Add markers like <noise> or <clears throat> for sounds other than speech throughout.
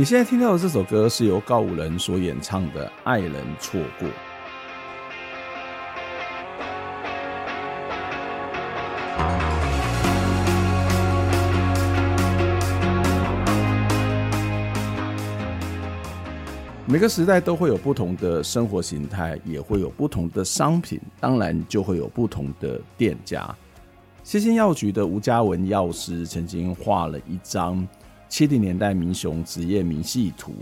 你现在听到的这首歌是由告五人所演唱的《爱人错过》。每个时代都会有不同的生活形态，也会有不同的商品，当然就会有不同的店家。谢金药局的吴家文药师曾经画了一张七零年代民雄职业明细图，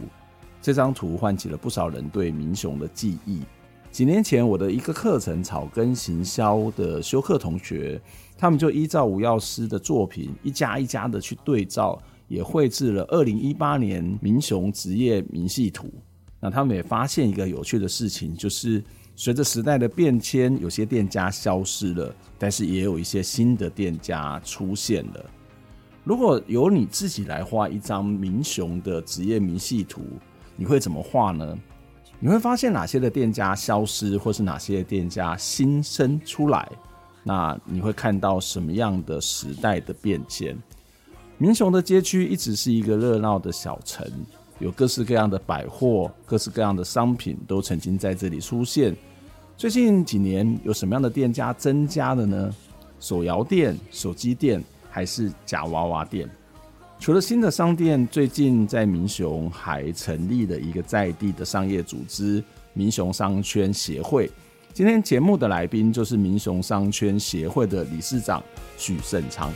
这张图唤起了不少人对民雄的记忆。几年前，我的一个课程草根行销的修课同学，他们就依照吴药师的作品，一家一家的去对照，也绘制了二零一八年民雄职业明细图。那他们也发现一个有趣的事情，就是随着时代的变迁，有些店家消失了，但是也有一些新的店家出现了。如果由你自己来画一张民雄的职业明细图，你会怎么画呢？你会发现哪些的店家消失，或是哪些的店家新生出来？那你会看到什么样的时代的变迁？民雄的街区一直是一个热闹的小城，有各式各样的百货，各式各样的商品都曾经在这里出现。最近几年有什么样的店家增加了呢？手摇店、手机店。还是假娃娃店。除了新的商店，最近在民雄还成立了一个在地的商业组织——民雄商圈协会。今天节目的来宾就是民雄商圈协会的理事长许胜昌。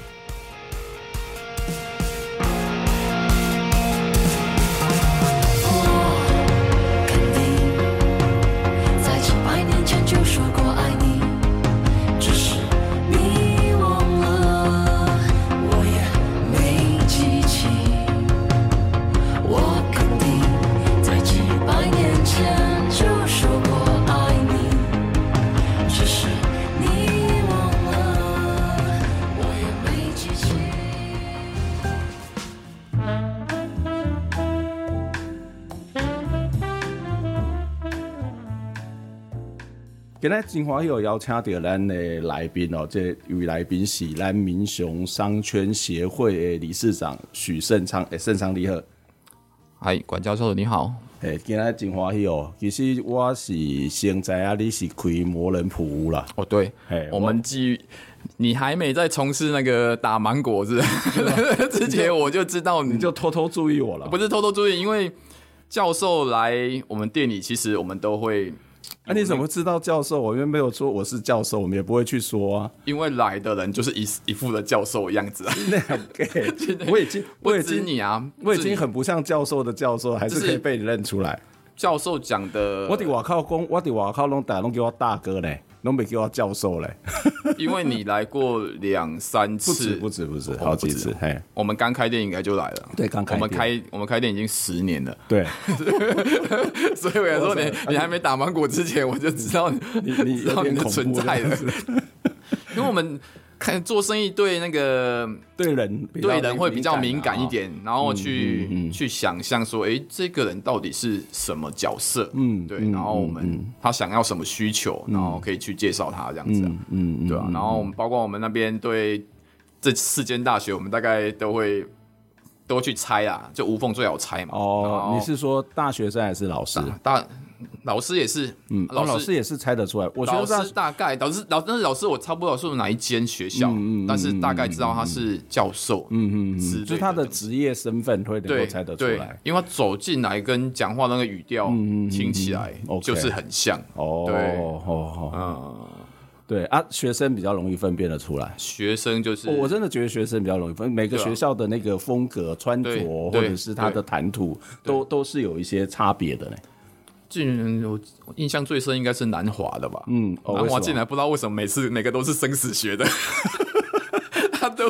今天真欢喜有邀请到咱的来宾哦，这位来宾是咱民雄商圈协会的理事长许盛昌。哎，盛昌你好，嗨，管教授你好。哎，今天真欢喜哦，其实我是现在啊，你是开魔人普屋啦。哦，对，嘿，我们基于你还没在从事那个打芒果子 <laughs> 之前，我就知道你，你就偷偷注意我了。不是偷偷注意，因为教授来我们店里，其实我们都会。那、啊、你怎么知道教授？我因为没有说我是教授，我们也不会去说啊。因为来的人就是一一副的教授的样子啊。<laughs> 那样给，<laughs> 我已经，我已经你啊，我已经很不像教授的教授，还是可以被你认出来。教授讲的，我得我靠公，我在外口拢大家拢叫我大哥嘞。都没给我教授嘞，<laughs> 因为你来过两三次，不止不止不止，好几次。嘿，我们刚开店应该就来了，对，刚开。我们开我们开店已经十年了，对。<laughs> 所以我想说，你你还没打芒果之前，我就知道你你知道你的存在了，<laughs> 因为我们。看做生意对那个对人对人会比较敏感一点，然后去去想象说，哎，这个人到底是什么角色？嗯，对，然后我们他想要什么需求，然后可以去介绍他这样子，嗯，对啊，然后我们包括我们那边对这四间大学，我们大概都会都去猜啊，就无缝最好猜嘛。哦，你是说大学生还是老师？大。老师也是，嗯，老师、哦、老师也是猜得出来。我觉得老师大概，老师老但是老师我差不多老师是哪一间学校，嗯嗯，但是大概知道他是教授，嗯嗯嗯，就他的职业身份会能够猜得出来，因为他走进来跟讲话那个语调听起来就是很像，哦，对，哦，嗯。对啊，学生比较容易分辨得出来。学生就是，我真的觉得学生比较容易分，每个学校的那个风格、穿着或者是他的谈吐，都都是有一些差别的呢。进我印象最深应该是南华的吧？嗯，南华进来不知道为什么每次每个都是生死学的。<laughs> 他都，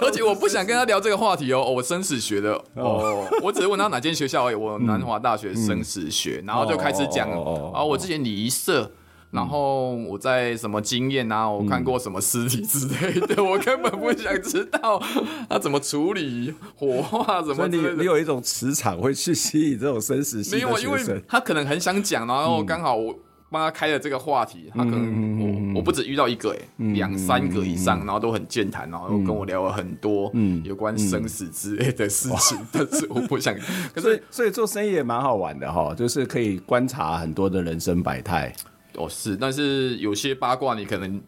而且我不想跟他聊这个话题哦。我生死学的哦，我只是问他哪间学校而已。我南华大学生死学，然后就开始讲哦，我之前礼仪社，然后我在什么经验啊，我看过什么尸体之类的，<laughs> 我根本不想知道他怎么处理火化什么。你你有一种磁场会去吸引这种生死系的学生。没有，因为他可能很想讲，然后刚好我。帮他开了这个话题，他可能我我不止遇到一个哎，两三个以上，然后都很健谈，然后跟我聊了很多有关生死之类的事情，但是我不想。<laughs> 可是所以做生意也蛮好玩的哈，就是可以观察很多的人生百态。哦，是，但是有些八卦你可能。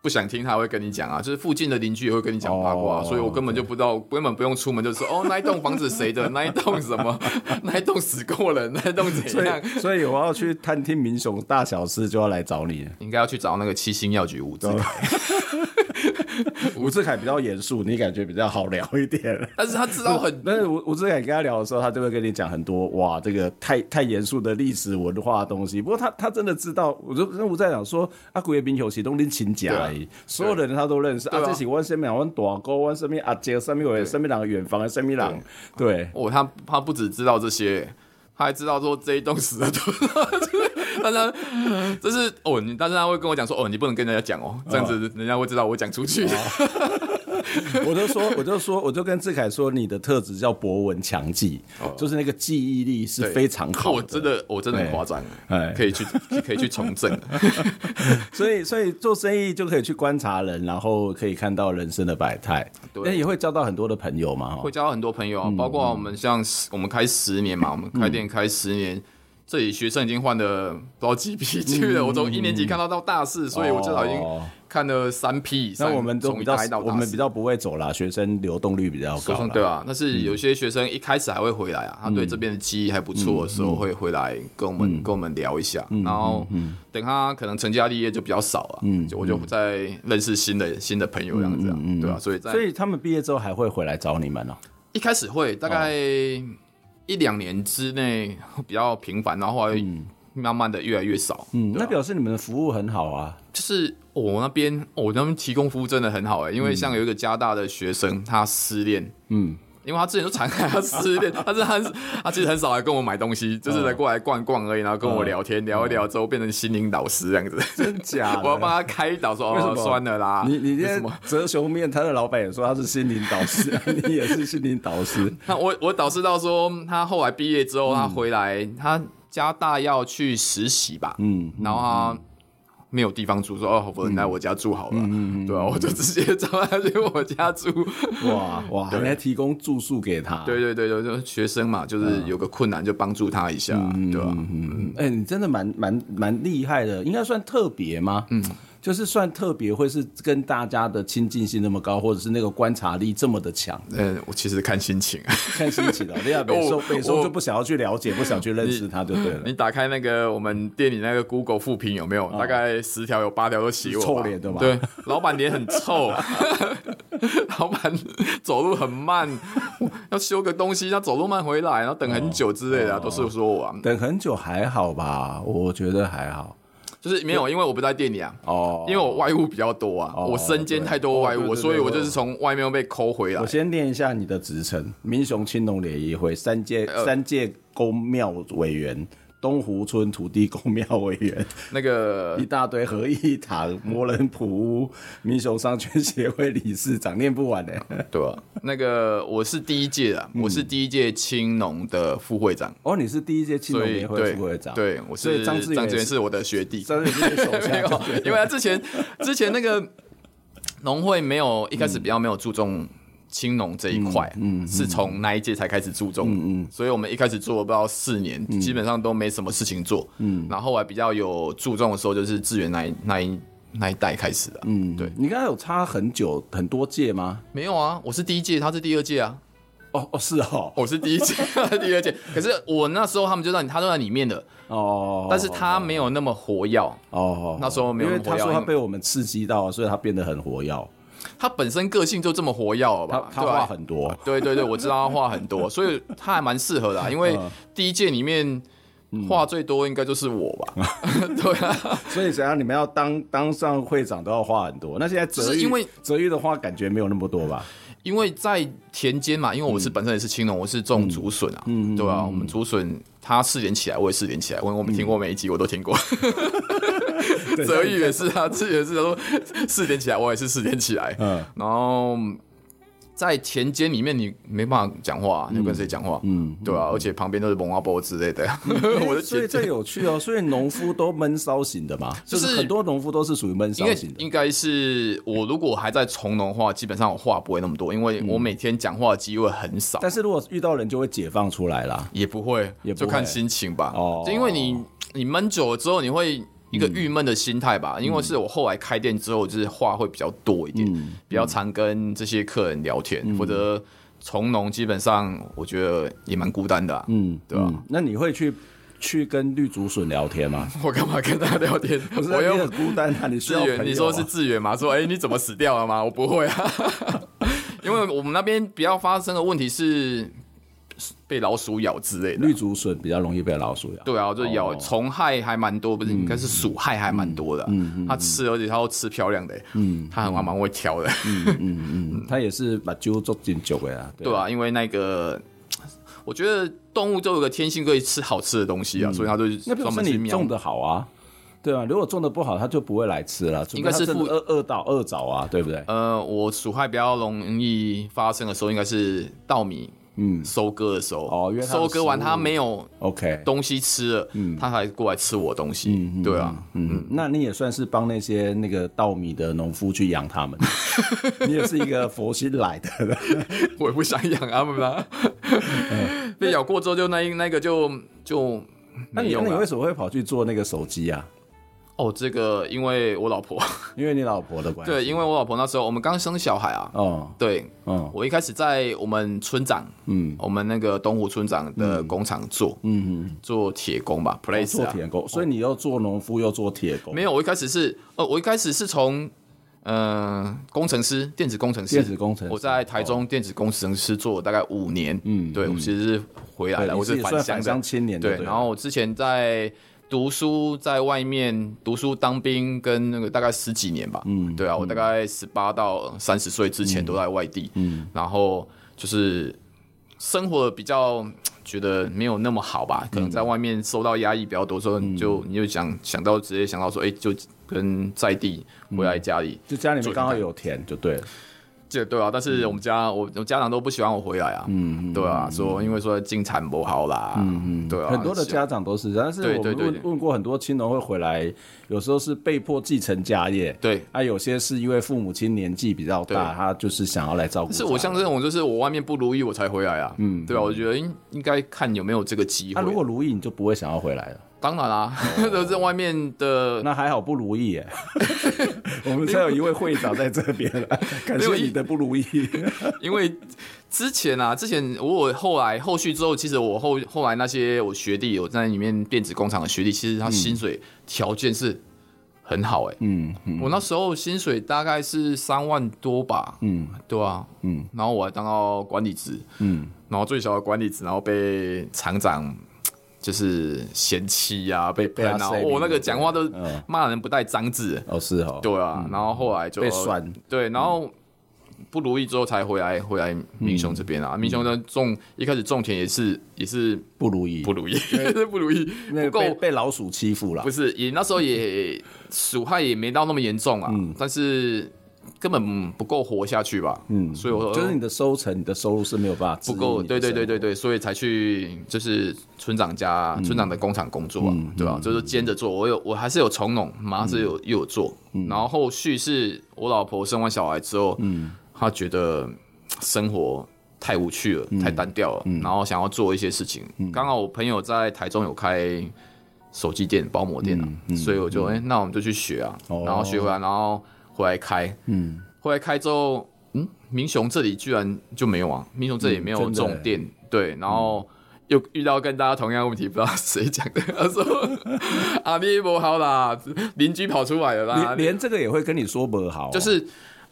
不想听他会跟你讲啊，就是附近的邻居也会跟你讲八卦，所以我根本就不知道，根本不用出门就说哦，那一栋房子谁的，那一栋什么，<laughs> 那一栋死过人，那一栋怎样？<laughs> 所以我要去探听民雄大小事，就要来找你，应该要去找那个七星药局吴志凯。<laughs> <laughs> 吴志凯比较严肃，你感觉比较好聊一点。但是他知道很，<laughs> 但是吴吴志凯跟他聊的时候，他就会跟你讲很多哇，这个太太严肃的历史文化的东西。不过他他真的知道，我就跟吴在讲说，阿古月冰球其实都拎请假。所有的人他都认识啊，这是我身边，我大哥，我身边阿杰，身边我身边两个远房的身边人，对，哦，他他不只知道这些，他还知道说这一栋死了多少，<laughs> 但是这是哦，你但是他会跟我讲说，哦，你不能跟人家讲哦，这样子人家会知道我讲出去。<laughs> 我就说，我就说，我就跟志凯说，你的特质叫博闻强记，就是那个记忆力是非常好。我真的，我真的很夸张，哎，可以去，可以去从政。<laughs> 所以，所以做生意就可以去观察人，然后可以看到人生的百态。对，也会交到很多的朋友嘛，会交到很多朋友，包括我们像我们开十年嘛，我们开店开十年，这里学生已经换了不知道几批去了。我从一年级看到到大四，所以我至少已经。看了三批以上，那我们都比较我们比较不会走啦，学生流动率比较高，对啊，但是有些学生一开始还会回来啊，他对这边的记忆还不错的时候，会回来跟我们跟我们聊一下，然后等他可能成家立业就比较少了，嗯，我就不再认识新的新的朋友这样子，对啊，所以在所以他们毕业之后还会回来找你们呢？一开始会，大概一两年之内比较频繁，然后后来慢慢的越来越少，嗯，那表示你们的服务很好啊，就是。我那边，我那边提供服务真的很好哎，因为像有一个加大的学生，他失恋，嗯，因为他之前就常看他失恋，但 <laughs> 是他他其实很少来跟我买东西，就是来过来逛逛而已，然后跟我聊天聊一聊之后变成心灵导师这样子，真假？<laughs> 我要帮他开导，说哦，酸了啦。你你什么？哲雄面他的老板也说他是心灵导师，<laughs> 你也是心灵导师。那我我导师到说，他后来毕业之后，他回来，他加大要去实习吧，嗯，然后他。没有地方住，说哦，我来我家住好了，嗯、对啊，我就直接找他去我家住。哇哇，对还来提供住宿给他。对对对，就学生嘛，就是有个困难就帮助他一下，嗯、对吧？嗯哎、欸，你真的蛮蛮蛮厉害的，应该算特别吗？嗯。就是算特别，会是跟大家的亲近性那么高，或者是那个观察力这么的强。嗯，我其实看心情，<laughs> 看心情的。你要 <laughs> 北收北收就不想要去了解，不想去认识他就对了。你打开那个我们店里那个 Google 负评有没有？大概十条有八条都写我臭脸对吧？对，老板脸很臭，<laughs> 老板走路很慢，要修个东西，要走路慢回来，然后等很久之类的，都是说我等很久还好吧？我觉得还好。就是没有，因为我不在店里啊。哦。因为我外务比较多啊，我身兼太多外务，所以我就是从外面被抠回来。我先念一下你的职称：民雄青龙联谊会三届三届公庙委员。东湖村土地公庙委员，那个 <laughs> 一大堆合一堂摩人普屋民雄商圈协会理事长，念不完的，<laughs> 对吧？那个我是第一届啊，我是第一届青农的副会长。哦，你是第一届青农联会副会长？对，我是张志源是我的学弟，张志源是手下，<laughs> 因为他之前之前那个农会没有一开始比较没有注重。青农这一块，嗯，是从那一届才开始注重，嗯嗯，所以我们一开始做了不到四年，基本上都没什么事情做，嗯，然后后来比较有注重的时候，就是志源那一那一那一代开始的，嗯，对。你刚才有差很久很多届吗？没有啊，我是第一届，他是第二届啊。哦哦是哦，<laughs> 我是第一届，第二届。可是我那时候他们就在他都在里面的哦，但是他没有那么活跃哦。那时候没有，因为他说他被我们刺激到，所以他变得很活跃。他本身个性就这么活跃吧？他话很多，对对对，我知道他话很多，<laughs> 所以他还蛮适合的。因为第一届里面话最多应该就是我吧？<laughs> 对啊，所以只要？你们要当当上会长都要话很多。那现在泽玉，因为泽玉的话感觉没有那么多吧？因为在田间嘛，因为我是本身也是青农，我是种竹笋啊，对吧？我们竹笋他试点起来，我也试点起来。我我们听过每一集，我都听过。<laughs> <laughs> 泽宇也是啊，<laughs> 志也是，他说四点起来，我也是四点起来。嗯，然后在田间里面，你没办法讲话，你跟谁讲话？嗯，对啊，而且旁边都是蒙阿波之类的。<laughs> 我的所以最有趣哦，所以农夫都闷骚型的嘛，就是很多农夫都是属于闷骚型的。应该是我如果还在从农的话，基本上我话不会那么多，因为我每天讲话的机会很少。但是如果遇到人，就会解放出来啦，也不会，也就看心情吧。哦，就因为你你闷久了之后，你会。一个郁闷的心态吧，因为是我后来开店之后，就是话会比较多一点，比较常跟这些客人聊天，或者从农基本上我觉得也蛮孤单的，嗯，对吧？那你会去去跟绿竹笋聊天吗？<laughs> 我干嘛跟他聊天？<laughs> 我又很孤单啊，你志远，你说是志远吗？说哎，你怎么死掉了吗？我不会啊，<laughs> 因为我们那边比较发生的问题是。被老鼠咬之类的，绿竹笋比较容易被老鼠咬。对啊，就咬虫害还蛮多，不是应该是鼠害还蛮多的。嗯，它吃，而且它都吃漂亮的。嗯，它很还蛮会挑的。嗯嗯嗯，<laughs> 它也是把揪做进酒的啊。对啊，因为那个，我觉得动物都有个天性可以吃好吃的东西啊，所以它就那表示你种的好啊。对啊，如果种的不好，它就不会来吃了。应该是饿饿到饿着啊，对不对？呃，我鼠害比较容易发生的时候，应该是稻米。嗯，收割的时候哦，因为收割完他没有 OK 东西吃了，嗯，他还过来吃我东西，嗯，对啊，嗯，那你也算是帮那些那个稻米的农夫去养他们，<laughs> 你也是一个佛心来的，<laughs> 我也不想养他们啦，被咬过之后就那一那个就就，那你那你为什么会跑去做那个手机啊？哦，这个因为我老婆，<laughs> 因为你老婆的关系。对，因为我老婆那时候我们刚生小孩啊。哦。对。嗯。我一开始在我们村长，嗯，我们那个东湖村长的工厂做，嗯嗯，做铁工吧，place 做铁工。所以你又做农夫又做铁工？没有，我一开始是，呃，我一开始是从，嗯，工程师，电子工程师，电子工程师。我在台中电子工程师做了大概五年。嗯。对，我其实是回来了，我是返乡青年。对。然后我之前在。读书在外面读书当兵跟那个大概十几年吧，嗯，对啊，我大概十八到三十岁之前都在外地，嗯，然后就是生活比较觉得没有那么好吧，可能在外面受到压抑比较多，所以就你就想想到直接想到说，哎，就跟在地回来家里，就家里面刚好有田就对了。这对啊，但是我们家我我家长都不喜欢我回来啊，嗯，对啊，说因为说进产不好啦，嗯嗯，对啊，很多的家长都是，但是我们问问过很多青农会回来，有时候是被迫继承家业，对，啊，有些是因为父母亲年纪比较大，他就是想要来照顾。是我像这种，就是我外面不如意我才回来啊，嗯，对啊，我觉得应应该看有没有这个机会。那如果如意，你就不会想要回来了。当然啦，<laughs> 都在外面的，那还好不如意耶。<laughs> 我们才有一位会长在这边了，<laughs> 感谢你的不如意。因为之前啊，之前我后来后续之后，其实我后后来那些我学弟有在里面电子工厂的学弟，其实他薪水条件是很好哎。嗯，我那时候薪水大概是三万多吧。嗯，对啊。嗯，然后我还当到管理职。嗯，然后最小的管理职，然后被厂长。就是嫌弃呀，被被然后我那个讲话都骂人不带脏字。哦，是哦，对啊，然后后来就被酸，对，然后不如意之后才回来回来民雄这边啊，民雄的种一开始种田也是也是不如意，不如意，<laughs> 不如意，不够。被老鼠欺负了，不是，也那时候也 <laughs> 鼠害也没到那么严重啊，但是。根本不够活下去吧，嗯，所以我说就是你的收成、你的收入是没有办法不够，对对对对对，所以才去就是村长家、村长的工厂工作，对吧？就是兼着做，我有我还是有从农，马上是有又有做，然后后续是我老婆生完小孩之后，嗯，她觉得生活太无趣了，太单调了，然后想要做一些事情。刚好我朋友在台中有开手机店、包膜店，所以我就哎，那我们就去学啊，然后学回来，然后。回来开，嗯，回来开之后，嗯，明雄这里居然就没有啊？明雄这里也没有这种店，嗯、对，然后。嗯又遇到跟大家同样问题，不知道谁讲的。他说：“阿 <laughs> 你不好啦，邻居跑出来了啦。”连这个也会跟你说不好，就是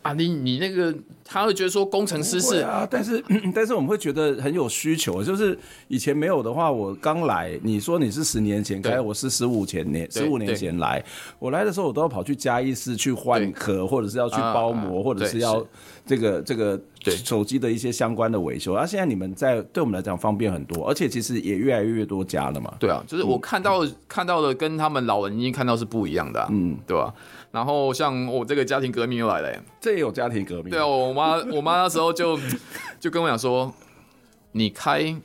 啊，你你那个他会觉得说工程师是啊，但是 <clears throat> 但是我们会觉得很有需求，就是以前没有的话，我刚来，你说你是十年前开，我是十五前年十五年前来，我来的时候我都要跑去嘉义市去换壳，或者是要去包膜，或者是要这个这个。对手机的一些相关的维修，而、啊、现在你们在对我们来讲方便很多，而且其实也越来越多家了嘛。对啊，就是我看到、嗯、看到的跟他们老人已经看到是不一样的、啊，嗯，对吧、啊？然后像我这个家庭革命又来了，这也有家庭革命。对啊，我妈我妈那时候就就跟我讲说，你开，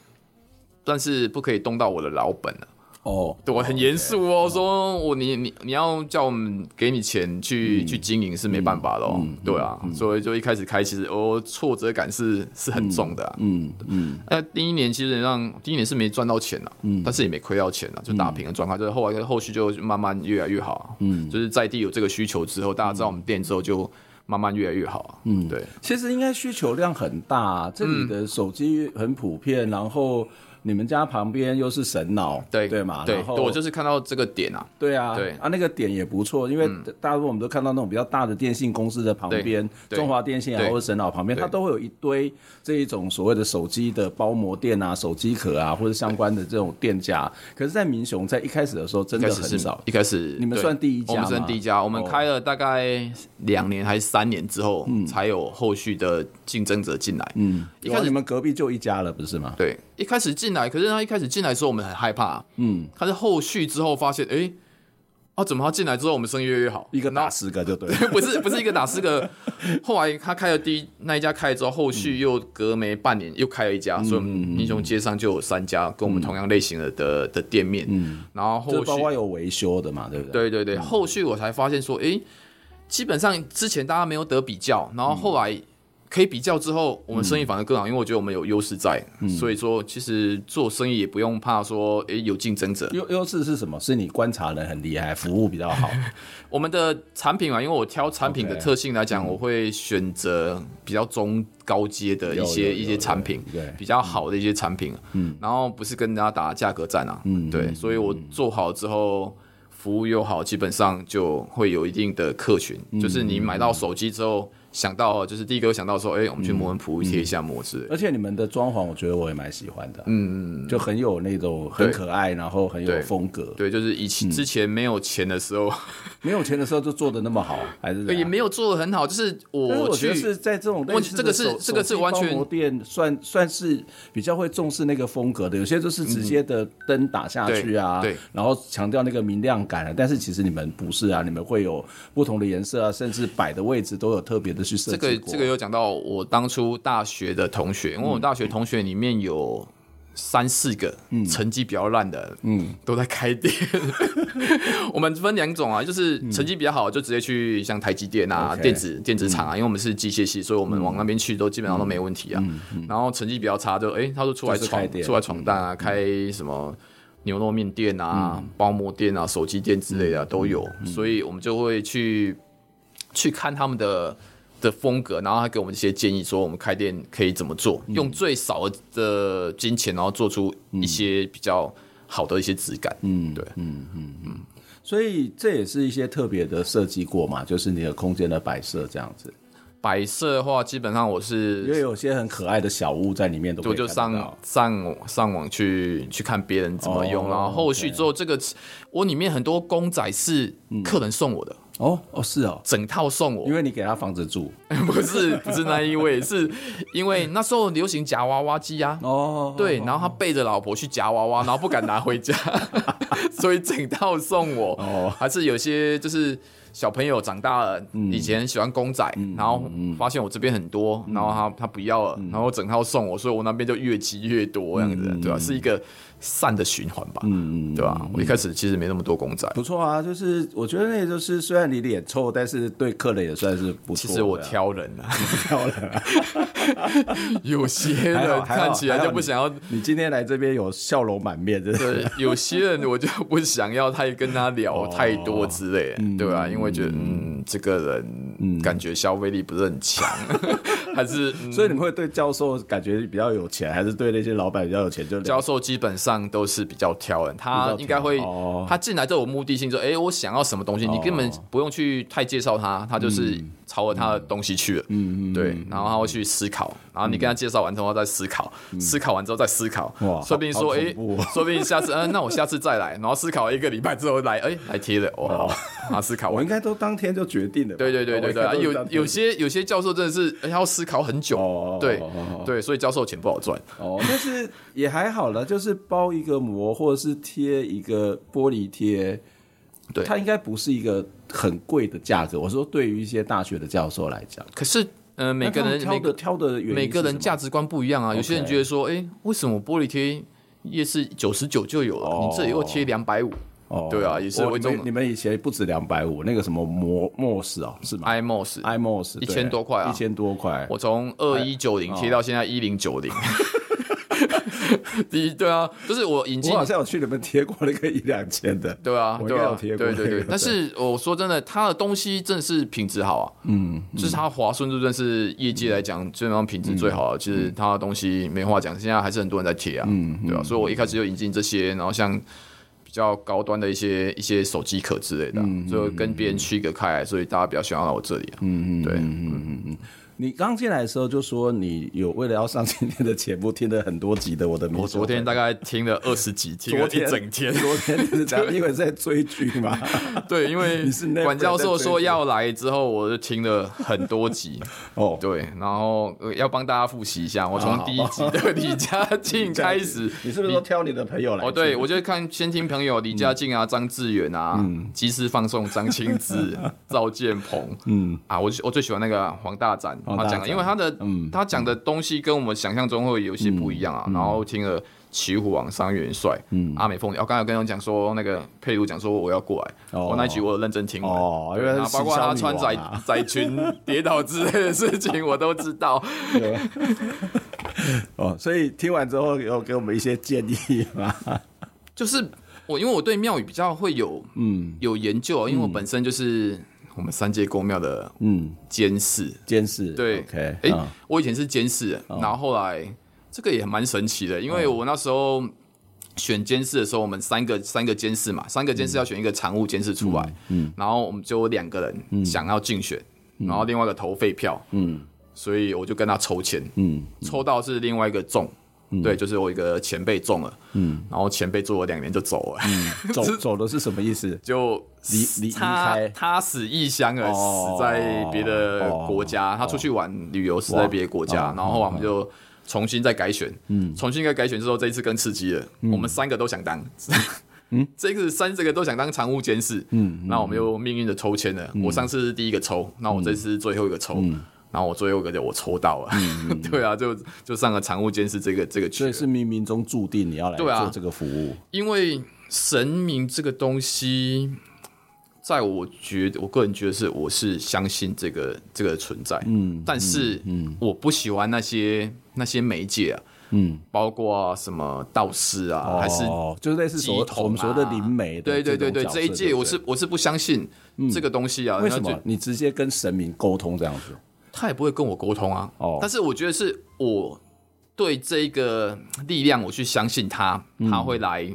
但是不可以动到我的老本了。哦，对我很严肃哦，说我你你你要叫我们给你钱去去经营是没办法的哦，对啊，所以就一开始开其实哦挫折感是是很重的，嗯嗯，那第一年其实让第一年是没赚到钱了，嗯，但是也没亏到钱了，就打平的状态，就是后来后续就慢慢越来越好，嗯，就是在地有这个需求之后，大家知道我们店之后就慢慢越来越好，嗯，对，其实应该需求量很大，这里的手机很普遍，然后。你们家旁边又是神脑，对对嘛？对，我就是看到这个点啊。对啊，对啊，那个点也不错，因为大部分我们都看到那种比较大的电信公司的旁边，中华电信啊或者神脑旁边，它都会有一堆这一种所谓的手机的包膜店啊、手机壳啊或者相关的这种店家。可是，在民雄在一开始的时候真的很少，一开始你们算第一家吗？我们算第一家，我们开了大概两年还是三年之后，才有后续的竞争者进来。嗯，一开始你们隔壁就一家了，不是吗？对，一开始进来，可是他一开始。进来的时候我们很害怕，嗯，他是后续之后发现，哎、欸，啊，怎么他进来之后我们生意越来越好，一个打十个就对，<laughs> 不是不是一个打十个，<laughs> 后来他开了第一那一家开了之后，后续又隔没半年又开了一家，嗯、所以英雄街上就有三家跟我们同样类型的的的店面，嗯，然后后续包括有维修的嘛，对不对？对对对，后续我才发现说，哎、欸，基本上之前大家没有得比较，然后后来。可以比较之后，我们生意反而更好，嗯、因为我觉得我们有优势在，嗯、所以说其实做生意也不用怕说，诶有竞争者。优优势是什么？是你观察人很厉害，服务比较好。<laughs> 我们的产品啊，因为我挑产品的特性来讲我会选择比较中高阶的一些一些产品，对，比较好的一些产品。嗯，然后不是跟人家打价格战啊，嗯，对，所以我做好之后，服务又好，基本上就会有一定的客群，嗯、就是你买到手机之后。想到就是第一个想到说，哎、欸，我们去摩恩普贴一下膜子。而且你们的装潢，我觉得我也蛮喜欢的。嗯嗯，就很有那种很可爱，然后很有风格。对，就是以前之前没有钱的时候，<laughs> 没有钱的时候就做的那么好，还是也没有做的很好。就是我觉得是在这种类似这个是这个是完全店算算是比较会重视那个风格的。有些就是直接的灯打下去啊，对，然后强调那个明亮感啊。但是其实你们不是啊，你们会有不同的颜色啊，甚至摆的位置都有特别的。这个这个有讲到我当初大学的同学，因为我大学同学里面有三四个成绩比较烂的，嗯，都在开店。<laughs> 我们分两种啊，就是成绩比较好，就直接去像台积电啊、电子电子厂啊，因为我们是机械系，所以我们往那边去都基本上都没问题啊。然后成绩比较差，就哎，他说出来闯出来闯荡啊，开什么牛肉面店啊、包膜店啊、手机店之类的都有，所以我们就会去去看他们的。的风格，然后他给我们一些建议，说我们开店可以怎么做，嗯、用最少的金钱，然后做出一些比较好的一些质感。嗯，对，嗯嗯嗯。所以这也是一些特别的设计过嘛，就是你的空间的摆设这样子。摆设的话，基本上我是因为有些很可爱的小物在里面都，我就上上上网去去看别人怎么用，哦、然后后续之后这个我里面很多公仔是客人送我的。嗯哦哦是哦，整套送我，因为你给他房子住，<laughs> 不是不是那一位，<laughs> 是因为那时候流行夹娃娃机啊，哦，对，然后他背着老婆去夹娃娃，然后不敢拿回家，<laughs> 所以整套送我。哦，还是有些就是小朋友长大了，以前喜欢公仔，然后发现我这边很多，然后他他不要了，然后整套送我，所以我那边就越积越多这样子，对吧？是一个。善的循环吧，嗯嗯，对吧？我一开始其实没那么多公仔，不错啊。就是我觉得那就是虽然你脸臭，但是对客人也算是不错。其实我挑人啊，挑人啊。<laughs> 有些人看起来就不想要。你今天来这边有笑容满面，对。有些人我就不想要太跟他聊太多之类，对吧？因为觉得，嗯，这个人感觉消费力不是很强，<laughs> 还是所以你们会对教授感觉比较有钱，还是对那些老板比较有钱？就教授基本上都是比较挑的，他应该会，他进来都有目的性，说，哎，我想要什么东西，你根本不用去太介绍他，他就是朝着他的东西去了，嗯。嗯，对，然后他会去思考，然后你跟他介绍完之后再思考，思考完之后再思考，哇，说不定说，哎，说不定下次，嗯，那我下次再来，然后思考一个礼拜之后来，哎，来贴了，哇，啊，思考，我应该都当天就决定了，对对对对对，有有些有些教授真的是要思考很久，对对，所以教授钱不好赚，哦，但是也还好了，就是包一个膜或者是贴一个玻璃贴，对，它应该不是一个很贵的价格。我说对于一些大学的教授来讲，可是。呃，每个人挑的挑的每个人价值观不一样啊。有些人觉得说，哎，为什么玻璃贴也是九十九就有了，你这里又贴两百五？哦，对啊，也是。我你们以前不止两百五，那个什么摩莫斯哦，是吗？IMOS，IMOS，一千多块啊，一千多块。我从二一九零贴到现在一零九零。<laughs> <laughs> 第一对啊，就是我引进，我好像有去你们贴过那个一两千的，对啊，对啊，对对对。但是我说真的，它的东西真的是品质好啊，嗯，就是它滑顺度真的是业界来讲基本上品质最好的，其实它的东西没话讲，现在还是很多人在贴啊，嗯，对啊。所以我一开始就引进这些，然后像比较高端的一些一些手机壳之类的，所以跟别人区隔开来，所以大家比较喜欢来我这里啊，嗯嗯，对，嗯嗯嗯。你刚进来的时候就说你有为了要上今天的节目听了很多集的我的，我昨天大概听了二十集，<laughs> 听了一整天。昨天是这样，因为是在追剧嘛。<laughs> 对，因为 <laughs> 管教授说要来之后，我就听了很多集。哦，对，然后要帮大家复习一下，我从第一集的李佳静开始。你是不是都挑你的朋友来？哦，对，我就看先听朋友李佳静啊、张志远啊、即时放送张清志、赵建鹏。嗯啊，我我最喜欢那个黄大展。他讲，因为他的他讲的东西跟我们想象中会有些不一样啊。然后听了《骑虎王》张元帅、阿美凤，我刚才跟我讲说那个佩如讲说我要过来，我那局我有认真听哦，因为包括他穿窄 <laughs> 窄裙跌倒之类的事情我都知道。<laughs> 哦，所以听完之后有给我们一些建议吗？就是我因为我对庙宇比较会有嗯有研究，因为我本身就是。我们三界公庙的嗯。监事，监事对，OK，，哎，我以前是监事，然后后来这个也蛮神奇的，因为我那时候选监事的时候，我们三个三个监事嘛，三个监事要选一个常务监事出来，嗯，然后我们就有两个人想要竞选，然后另外一个投废票，嗯，所以我就跟他抽签，嗯，抽到是另外一个中。对，就是我一个前辈中了，嗯，然后前辈做了两年就走了，嗯，<laughs> 走走的是什么意思？就离离离开，他死异乡了，死在别的国家，他出去玩旅游死在别的国家，然后我们就重新再改选，嗯，重新再改选之后，这一次更刺激了，我们三个都想当，嗯，<laughs> 这个三这个都想当常务监事，嗯，那我们又命运的抽签了，我上次是第一个抽，那我这次是最后一个抽。然后我最后一个就我抽到了，嗯、<laughs> 对啊，就就上了常务监事这个这个，所以是冥冥中注定你要来做这个服务。啊、因为神明这个东西，在我觉得，我个人觉得是我是相信这个这个存在，嗯，但是嗯，我不喜欢那些那些媒介啊，嗯，包括什么道士啊，哦、还是就是类似所我们说的灵媒，对对对对，这一届我是我是不相信这个东西啊，为什么？你直接跟神明沟通这样子？他也不会跟我沟通啊，哦，但是我觉得是我对这个力量，我去相信他，他会来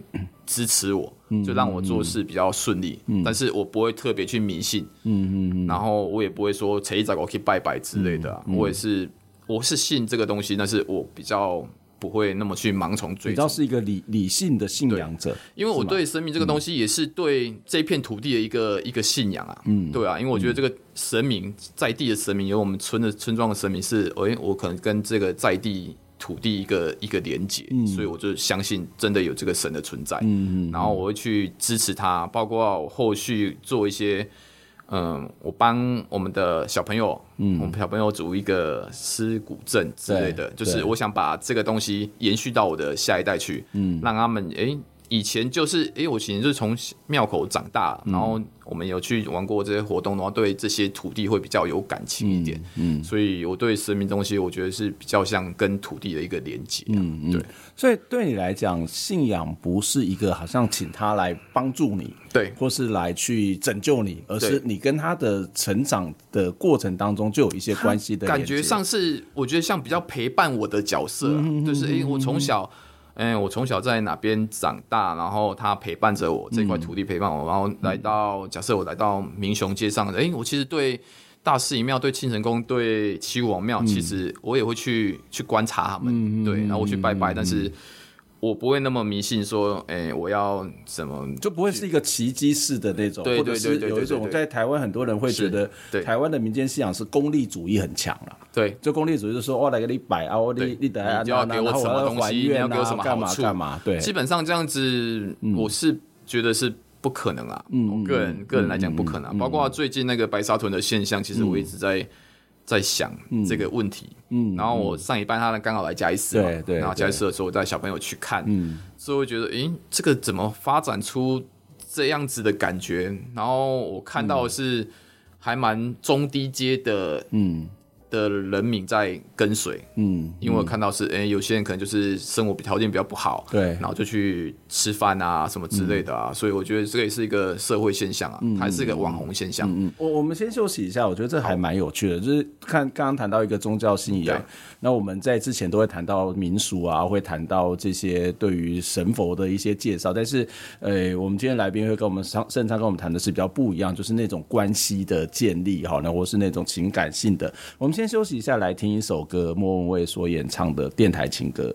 支持我，就让我做事比较顺利。但是我不会特别去迷信，嗯嗯，然后我也不会说谁找我去拜拜之类的。我也是，我是信这个东西，但是我比较。不会那么去盲从追，比较是一个理理性的信仰者。因为我对神明这个东西也是对这片土地的一个一个信仰啊。嗯，对啊，因为我觉得这个神明在地的神明，有我们村的村庄的神明是，哎，我可能跟这个在地土地一个一个连接，所以我就相信真的有这个神的存在。嗯嗯，然后我会去支持他，包括我后续做一些。嗯，我帮我们的小朋友，嗯，我们小朋友组一个诗古镇之类的，就是我想把这个东西延续到我的下一代去，嗯，让他们诶以前就是，哎，我以前就是从庙口长大，然后我们有去玩过这些活动，然后对这些土地会比较有感情一点。嗯，所以我对神明东西，我觉得是比较像跟土地的一个连接。嗯嗯，对。所以对你来讲，信仰不是一个好像请他来帮助你，对，或是来去拯救你，而是你跟他的成长的过程当中就有一些关系的。感觉上是，我觉得像比较陪伴我的角色，就是哎，我从小。哎，我从小在哪边长大，然后他陪伴着我这块土地陪伴我，嗯、然后来到假设我来到民雄街上，哎，我其实对大士爷庙、对庆神宫、对七武王庙，嗯、其实我也会去去观察他们，嗯、对，然后我去拜拜，嗯、但是。我不会那么迷信，说，哎，我要什么，就不会是一个奇迹式的那种，或者是有一种在台湾很多人会觉得，台湾的民间信仰是功利主义很强了。对，就功利主义，就说我来给你摆啊，我你你等下你要给我什么东西，你要给我什么干嘛，干嘛？对，基本上这样子，我是觉得是不可能啊。嗯，我个人个人来讲不可能，包括最近那个白沙屯的现象，其实我一直在。在想这个问题，嗯，嗯，然后我上一班他呢刚好来加一次嘛，对对，然后加一次的时候我带小朋友去看，嗯，所以我觉得，诶，这个怎么发展出这样子的感觉？然后我看到的是还蛮中低阶的，嗯。的人民在跟随，嗯，因为我看到是，哎，有些人可能就是生活条件比较不好，对，然后就去吃饭啊什么之类的啊，所以我觉得这个也是一个社会现象啊，还是一个网红现象。嗯，我我们先休息一下，我觉得这还蛮有趣的，就是看刚刚谈到一个宗教信仰，那我们在之前都会谈到民俗啊，会谈到这些对于神佛的一些介绍，但是，呃，我们今天来宾会跟我们上圣昌跟我们谈的是比较不一样，就是那种关系的建立，哈，那或是那种情感性的，我们。先休息一下，来听一首歌，莫文蔚所演唱的电台情歌。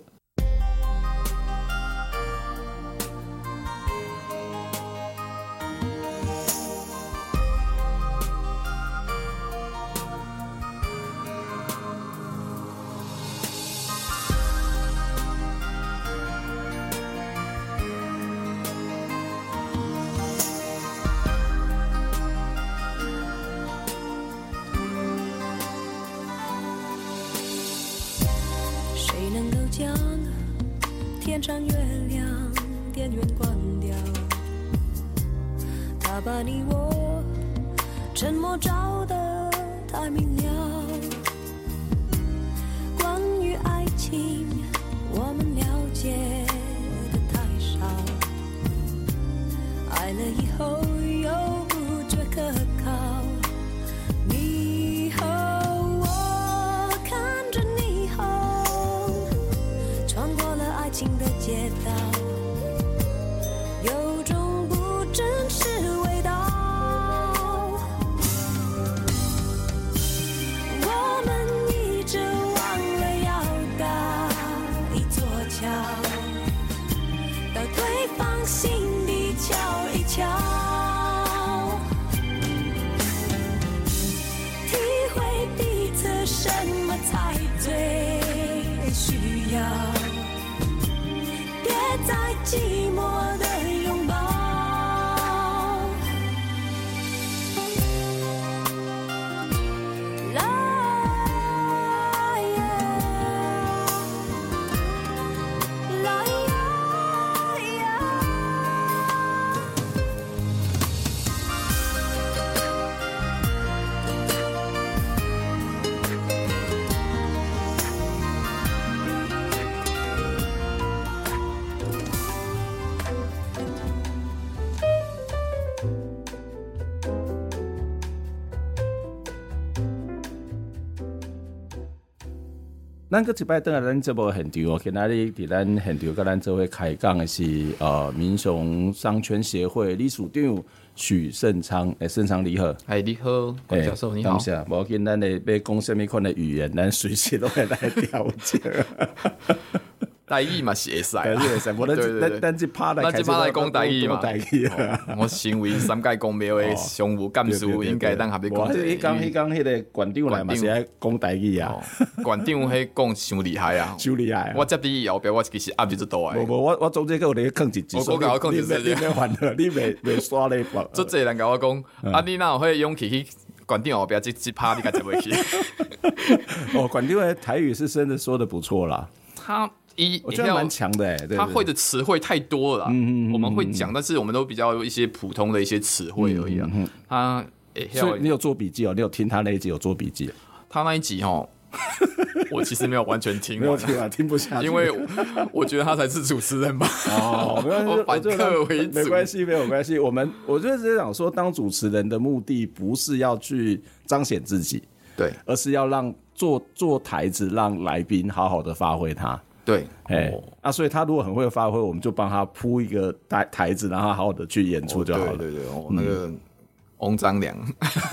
咱个一摆等下咱这部现场哦，今仔日伫咱现场甲咱做伙开讲的是呃民雄商圈协会理事长许盛昌，哎，盛昌你好，哎，你好，关教授你好，感谢，无要紧，咱诶要讲什么款的语言，咱随时都会来调节。台语嘛是会使，对对对，我咱咱这趴来，讲台语嘛。我身为三界公庙的常务干事，应该当下边讲。我迄讲迄讲迄个馆长来嘛是爱讲台语啊。馆长迄讲伤厉害啊，<laughs> 伤厉害。我接你后边，我其实压力最大诶。无无，我我总之个有咧控制住。我讲我控制住。你别烦了，<laughs> 你别别刷咧。做这人甲我讲，啊，你哪有迄勇气去馆长后边这这趴你甲接袂去？<laughs> 哦，馆长的台语是真的说的不错啦。他一我觉得蛮强的哎，他会的词汇太多了，嗯嗯，我们会讲，但是我们都比较有一些普通的一些词汇而已啊。他，所以你有做笔记哦？你有听他那一集有做笔记？他那一集哦。<laughs> 我其实没有完全听，没有听啊，听不下去，因为我觉得他才是主持人吧。哦，<laughs> 我反客为主，没关系，没有关系。我们我就是想说，当主持人的目的不是要去彰显自己，对，而是要让做做台子，让来宾好好的发挥他。对，哎，哦、啊，所以他如果很会发挥，我们就帮他铺一个台台子，让他好好的去演出就好了。哦、对对对，哦、那个。嗯翁张良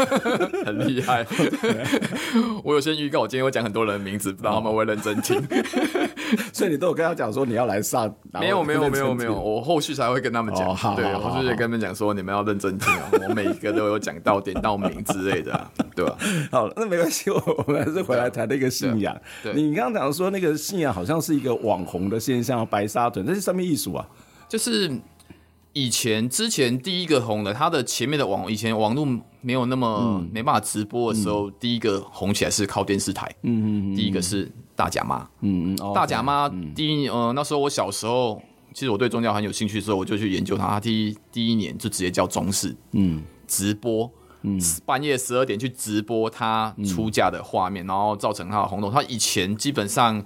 <laughs> 很厉害，<laughs> 我有先预告，我今天会讲很多人的名字，不知道他们会认真听，<laughs> 所以你都有跟他讲说你要来上，没有没有没有没有，我后续才会跟他们讲，对，我后续跟他们讲说你们要认真听啊，我每一个都有讲到点到名之类的，对吧？好，那没关系，我我们还是回来谈那个信仰。你刚刚讲说那个信仰好像是一个网红的现象，白沙屯，这是什么艺术啊？就是。以前之前第一个红的，他的前面的网以前网络没有那么、嗯、没办法直播的时候，嗯、第一个红起来是靠电视台。嗯嗯，第一个是大甲妈。嗯嗯，大甲妈第一呃那时候我小时候，其实我对宗教很有兴趣的时候，我就去研究它。他第一第一年就直接叫中式。嗯，直播，嗯，半夜十二点去直播他出嫁的画面，然后造成他的轰动。他以前基本上，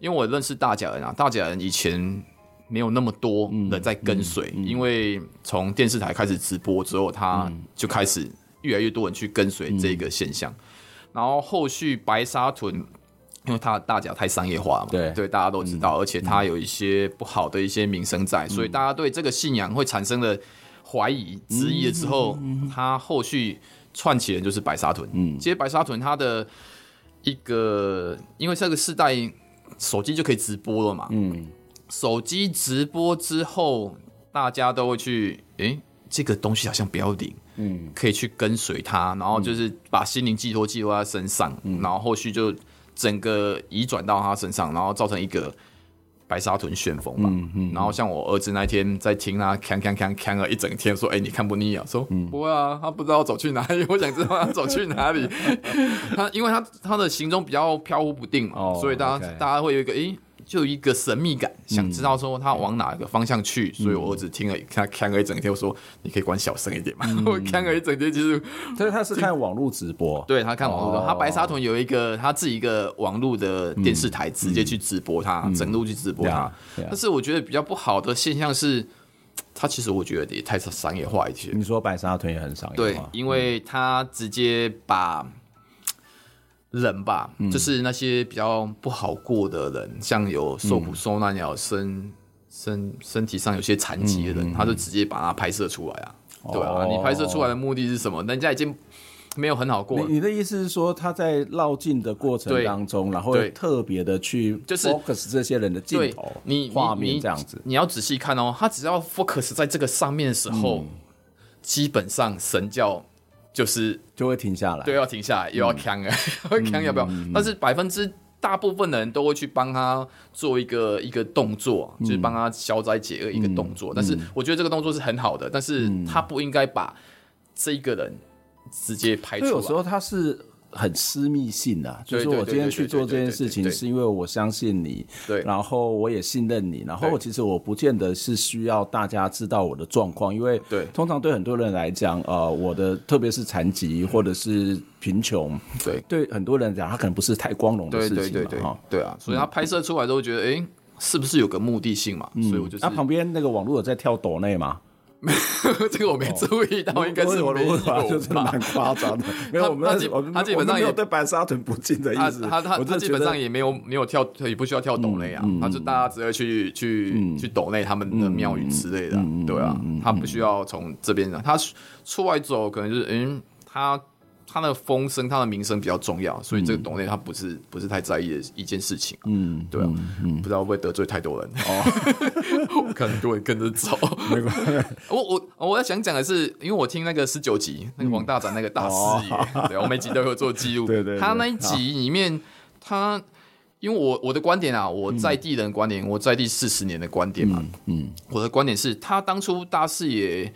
因为我认识大甲人啊，大甲人以前。没有那么多人在跟随，因为从电视台开始直播之后，他就开始越来越多人去跟随这个现象。嗯、然后后续白沙屯，因为他大甲太商业化了嘛，对，对，大家都知道，嗯、而且他有一些不好的一些名声在，嗯、所以大家对这个信仰会产生了怀疑、质疑了之后，他后续串起人就是白沙屯。嗯，其实白沙屯他的一个，因为这个世代手机就可以直播了嘛，嗯。手机直播之后，大家都会去，诶、欸，这个东西好像比较灵，嗯，可以去跟随他，然后就是把心灵寄托寄托在身上，嗯、然后后续就整个移转到他身上，然后造成一个白沙屯旋风嘛。嗯嗯、然后像我儿子那天在听他锵锵锵锵了一整天，说，诶、欸，你看不腻啊？说，嗯、不会啊，他不知道走去哪里，我想知道他走去哪里。他因为他他的行踪比较飘忽不定嘛，哦、所以大家 okay. 大家会有一个，诶、欸。就有一个神秘感，想知道说他往哪个方向去，嗯、所以我儿子听了他看了一整天，我说你可以关小声一点嘛。嗯、<laughs> 我看了一整天，其实，但是他是看网络直播，对他看网络他白沙屯有一个他自己一个网络的电视台，直接去直播他，嗯、整路去直播他。嗯、但是我觉得比较不好的现象是，他其实我觉得也太商业化一些。你说白沙屯也很商业化，对，因为他直接把。人吧，嗯、就是那些比较不好过的人，像有受苦受难、有身身身体上有些残疾的人，嗯、他就直接把它拍摄出来啊。哦、对啊，你拍摄出来的目的是什么？人家已经没有很好过。你的意思是说，他在绕境的过程当中，然后特别的去就是 focus 这些人的镜头、你画面这样子。你要仔细看哦，他只要 focus 在这个上面的时候，嗯、基本上神教。就是就会停下来，对，要停下来，又要扛啊，<laughs> 扛要不要？但是百分之大部分的人都会去帮他做一个一个动作，就是帮他消灾解厄一个动作。但是我觉得这个动作是很好的，但是他不应该把这一个人直接拍出来。有时候他是。很私密性啊，就是我今天去做这件事情，是因为我相信你，对，然后我也信任你，然后其实我不见得是需要大家知道我的状况，因为对，通常对很多人来讲，呃，我的特别是残疾或者是贫穷，对，对很多人讲，他可能不是太光荣的事情，嘛对对。对，对啊，所以他拍摄出来都会觉得，哎，是不是有个目的性嘛？所以我就那旁边那个网络有在跳抖内吗？<laughs> 这个我没注意到，应该是我的问法？就是蛮夸张的。没有，我们他基本上也有对白沙屯不敬的意思。他他他基本上也没有没有跳，也不需要跳斗内啊。他就大家只要去去去斗内他们的庙宇之类的，对啊，他不需要从这边的。他出来走，可能就是嗯，他。他的风声，他的名声比较重要，所以这个董内他不是不是太在意的一件事情。嗯，对啊，不知道会不会得罪太多人。哦，<laughs> 可能就会跟着走。没关系，我我我要想讲的是，因为我听那个十九集那个王大展那个大师爷，对，我每集都有做记录。对对，他那一集里面，他因为我我的观点啊，我在地人观点，我在地四十年的观点嘛，嗯，我的观点是他当初大师爷。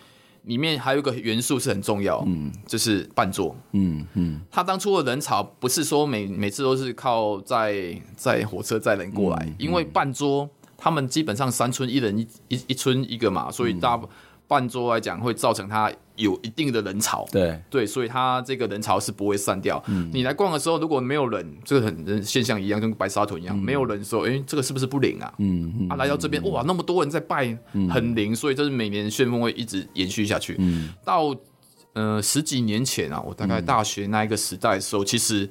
里面还有一个元素是很重要，嗯，就是半桌，嗯嗯，他当初的人潮不是说每每次都是靠在在火车载人过来，嗯嗯、因为半桌他们基本上三村一人一一一村一个嘛，所以大办桌来讲会造成它。有一定的人潮，对对，所以它这个人潮是不会散掉。嗯，你来逛的时候，如果没有人，这个很现象一样，跟白沙屯一样，嗯、没有人说，哎、欸，这个是不是不灵啊？嗯嗯，啊，来到这边，哇，那么多人在拜，很灵，所以这是每年旋风会一直延续下去。嗯，到呃十几年前啊，我大概大学那一个时代的时候，嗯、其实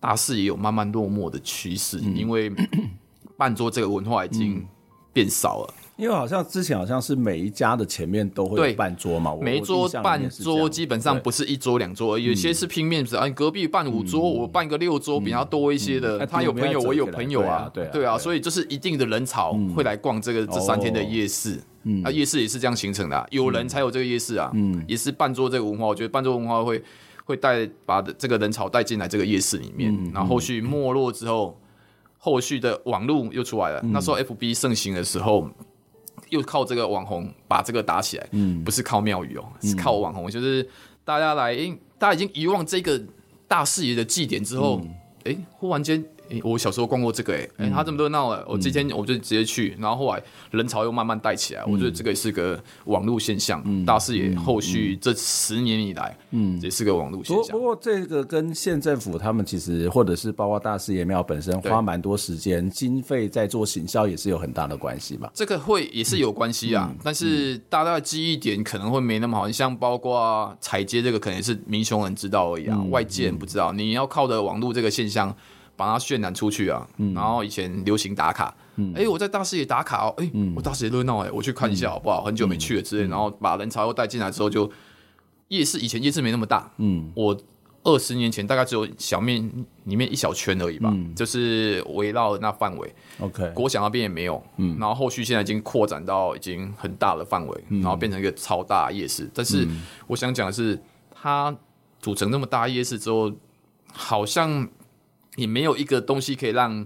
大四也有慢慢落寞的趋势，嗯、因为 <coughs> 半桌这个文化已经变少了。因为好像之前好像是每一家的前面都会有办桌嘛，每一桌半桌基本上不是一桌两桌，有些是拼面子啊，隔壁办五桌，我办个六桌比较多一些的，他有朋友我有朋友啊，对对啊，所以就是一定的人潮会来逛这个这三天的夜市，嗯。啊夜市也是这样形成的，有人才有这个夜市啊，嗯。也是半桌这个文化，我觉得半桌文化会会带把这个人潮带进来这个夜市里面，然后后续没落之后，后续的网络又出来了，那时候 FB 盛行的时候。又靠这个网红把这个打起来，嗯，不是靠庙宇哦，是靠网红，就是大家来，大家已经遗忘这个大视野的祭典之后，哎，忽然间。欸、我小时候逛过这个、欸，哎、欸，他这么热闹了，我今天我就直接去，然后后来人潮又慢慢带起来，嗯、我觉得这个也是个网络现象。嗯、大视野后续这十年以来，嗯，也是个网络现象。不过这个跟县政府他们其实，或者是包括大士爷庙本身花蛮多时间经费在做行销，也是有很大的关系吧？这个会也是有关系啊，嗯、但是大家的记忆点可能会没那么好，像包括踩街这个，可能是民雄人知道而已啊，嗯、外界人不知道。你要靠的网络这个现象。把它渲染出去啊，嗯、然后以前流行打卡，哎、嗯。欸，我在大视野打卡哦，哎、我大视野热闹哎，我去看一下好不好？嗯、很久没去了之类，嗯、然后把人潮又带进来之后，就夜市以前夜市没那么大，嗯，我二十年前大概只有小面里面一小圈而已吧，嗯、就是围绕那范围，OK，国小那边也没有，嗯，然后后续现在已经扩展到已经很大的范围，嗯、然后变成一个超大夜市。但是我想讲的是，它组成那么大夜市之后，好像。你没有一个东西可以让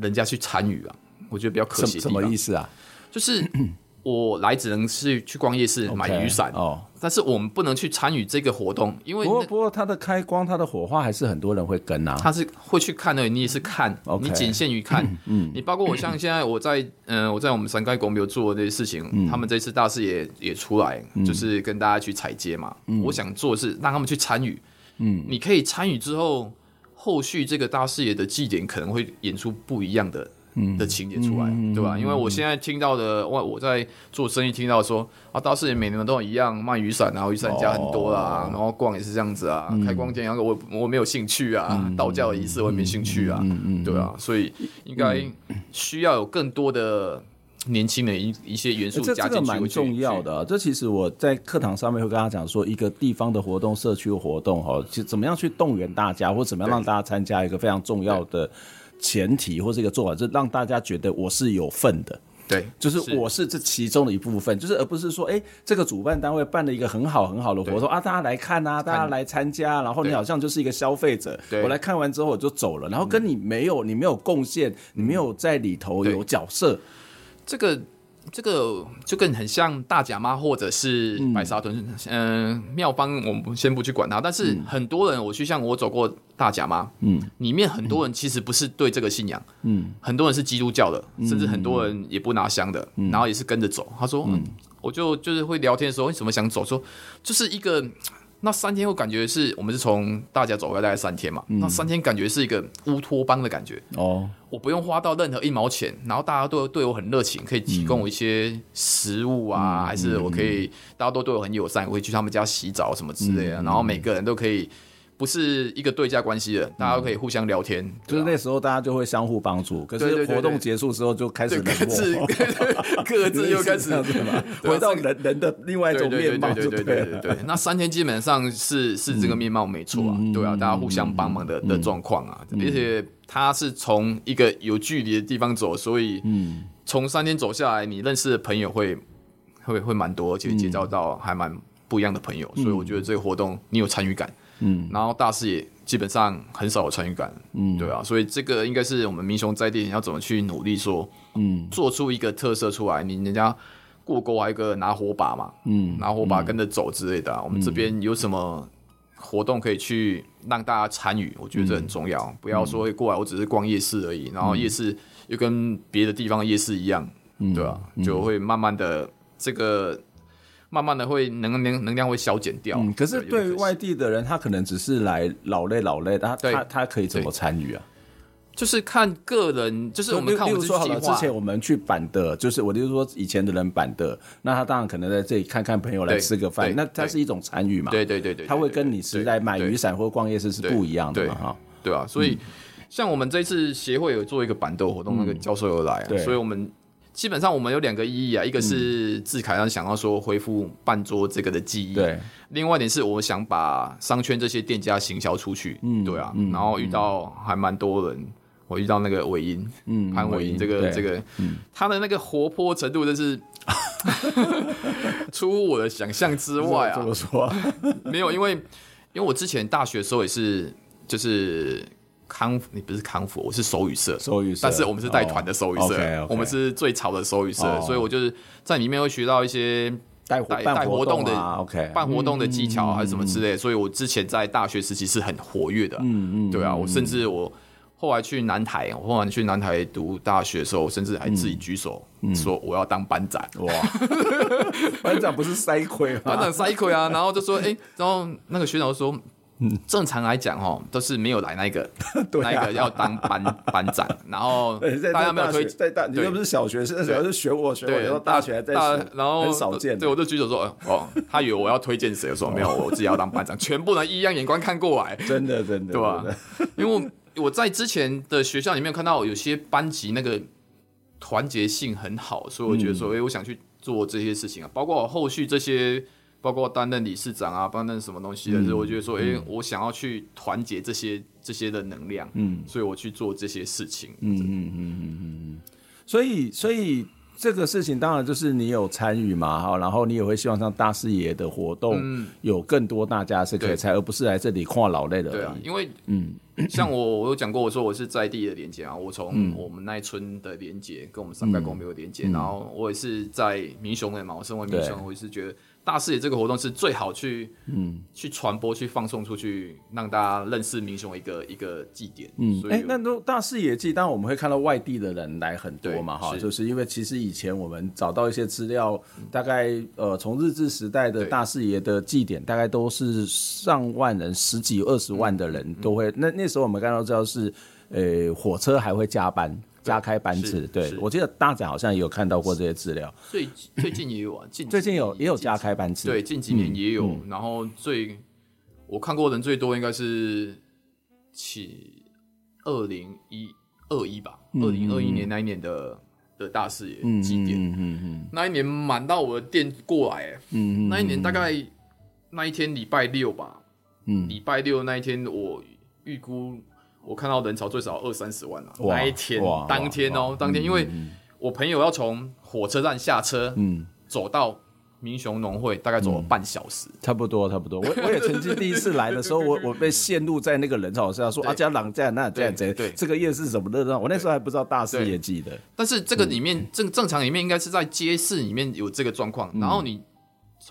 人家去参与啊，我觉得比较可惜。什么意思啊？就是我来只能是去逛夜市买雨伞哦，但是我们不能去参与这个活动，因为不过不过它的开光、它的火花还是很多人会跟啊。他是会去看的，你也是看，你仅限于看。嗯，你包括我像现在我在嗯我在我们三盖公庙做的这些事情，他们这次大事也也出来，就是跟大家去踩街嘛。我想做是让他们去参与。嗯，你可以参与之后。后续这个大视野的祭典可能会演出不一样的的情节出来，对吧？因为我现在听到的，我我在做生意听到说啊，大士爷每年都一样卖雨伞，然后雨伞家很多啦，然后逛也是这样子啊，开光店，然后我我没有兴趣啊，道教的仪式我也没兴趣啊，对啊，所以应该需要有更多的。年轻的一一些元素加进去，这个蛮重要的。这其实我在课堂上面会跟他讲说，一个地方的活动、社区的活动，哈，其实怎么样去动员大家，或怎么样让大家参加，一个非常重要的前提，或是一个做法，就是让大家觉得我是有份的。对，就是我是这其中的一部分，就是而不是说，哎，这个主办单位办了一个很好很好的活动啊，大家来看啊，大家来参加，然后你好像就是一个消费者，我来看完之后我就走了，然后跟你没有，你没有贡献，你没有在里头有角色。这个这个就更很像大甲妈或者是白沙屯，嗯，妙方我们先不去管它，但是很多人我去像我走过大甲妈，嗯，里面很多人其实不是对这个信仰，嗯，很多人是基督教的，甚至很多人也不拿香的，然后也是跟着走。他说，嗯，我就就是会聊天的时候，为什么想走？说就是一个。那三天我感觉是我们是从大家走回来大概三天嘛，嗯、那三天感觉是一个乌托邦的感觉。哦，我不用花到任何一毛钱，然后大家都对我很热情，可以提供我一些食物啊，嗯、还是我可以，大家都对我很友善，我会去他们家洗澡什么之类的，嗯、然后每个人都可以。不是一个对价关系的，大家都可以互相聊天，就是那时候大家就会相互帮助。可是活动结束之后就开始各自 <laughs> 各自又开始 <laughs> 这样回到人人的另外一种面貌。对对对对对，那三天基本上是是这个面貌没错啊，对啊，大家互相帮忙的的状况啊，而且他是从一个有距离的地方走，所以从三天走下来，你认识的朋友会会会蛮多，而且结交到还蛮不一样的朋友，所以我觉得这个活动你有参与感。嗯，然后大师也基本上很少有参与感，嗯，对啊，所以这个应该是我们民雄在地人要怎么去努力说，嗯，做出一个特色出来，你人家过沟还有一个拿火把嘛，嗯，拿火把跟着走之类的、啊。嗯、我们这边有什么活动可以去让大家参与？我觉得这很重要，嗯、不要说会过来我只是逛夜市而已，然后夜市又跟别的地方夜市一样，嗯、对吧、啊？嗯、就会慢慢的这个。慢慢的会能能能量会消减掉，嗯。可是对于外地的人，他可能只是来劳累劳累，他他他可以怎么参与啊？就是看个人，就是我们看我们说好了，之前我们去板的，就是我就是说以前的人板的，那他当然可能在这里看看朋友来吃个饭，那他是一种参与嘛？对对对对，他会跟你是来买雨伞或逛夜市是不一样的嘛？哈，对啊，所以像我们这次协会有做一个板豆活动，那个教授有来啊，所以我们。基本上我们有两个意义啊，一个是志凯让想要说恢复半桌这个的记忆，对。另外一点是我想把商圈这些店家行销出去，嗯，对啊。然后遇到还蛮多人，我遇到那个伟英，嗯，潘伟英这个这个，他的那个活泼程度真是 <laughs> 出乎我的想象之外啊。怎么说？<laughs> 没有，因为因为我之前大学的时候也是就是。康，你不是康复，我是手语社，手语社，但是我们是带团的手语社，我们是最潮的手语社，所以我就是在里面会学到一些带带带活动的，OK，办活动的技巧还是什么之类，所以我之前在大学时期是很活跃的，嗯嗯，对啊，我甚至我后来去南台，我后来去南台读大学的时候，甚至还自己举手说我要当班长，哇，<laughs> 班长不是塞亏吗？<laughs> 班长塞亏啊，然后就说，哎，然后那个学长说。嗯，<laughs> 正常来讲哦，都是没有来那个，<laughs> 那个要当班班长，然后 <laughs> 大家没有推在大，你又不是小学生，主要是学我学我，然后大学还在学，然后很少见。对，我就举手说，哦，他以为我要推荐谁，我说没有，我自己要当班长，全部人异样眼光看过来，真的真的，对吧？因为我在之前的学校里面看到有些班级那个团结性很好，所以我觉得说，哎，我想去做这些事情啊，包括我后续这些。包括担任理事长啊，担任什么东西的时候，我觉得说，哎，我想要去团结这些这些的能量，嗯，所以我去做这些事情，嗯嗯嗯嗯嗯，所以所以这个事情当然就是你有参与嘛，哈，然后你也会希望像大视野的活动，有更多大家是可以参，而不是来这里跨老累的，对啊，因为嗯，像我我有讲过，我说我是在地的连接啊，我从我们那一村的连接跟我们三代公庙的连接，然后我也是在民雄的嘛，我身为民雄，我也是觉得。大视野这个活动是最好去，嗯，去传播、去放送出去，让大家认识民雄一个一个祭典。嗯，哎、欸，那都大视野祭，当然我们会看到外地的人来很多嘛，哈，就是因为其实以前我们找到一些资料，大概呃，从日治时代的大视野的祭典，大概都是上万人、十几、二十万的人都会。那那时候我们看到知道是，呃，火车还会加班。加开班次，对，我记得大展好像也有看到过这些资料。最最近也有啊，近最近有也有加开班次，对，近几年也有。然后最我看过人最多应该是起二零一二一吧，二零二一年那一年的的大视野祭典，嗯嗯嗯，那一年满到我的店过来，嗯，那一年大概那一天礼拜六吧，嗯，礼拜六那一天我预估。我看到人潮最少二三十万了，那一天当天哦，当天，因为我朋友要从火车站下车，嗯，走到民雄农会，大概走了半小时，差不多，差不多。我我也曾经第一次来的时候，我我被陷入在那个人潮下，说阿家朗在那这样子，对，这个夜市怎么热闹？我那时候还不知道大视野记得，但是这个里面正正常里面应该是在街市里面有这个状况，然后你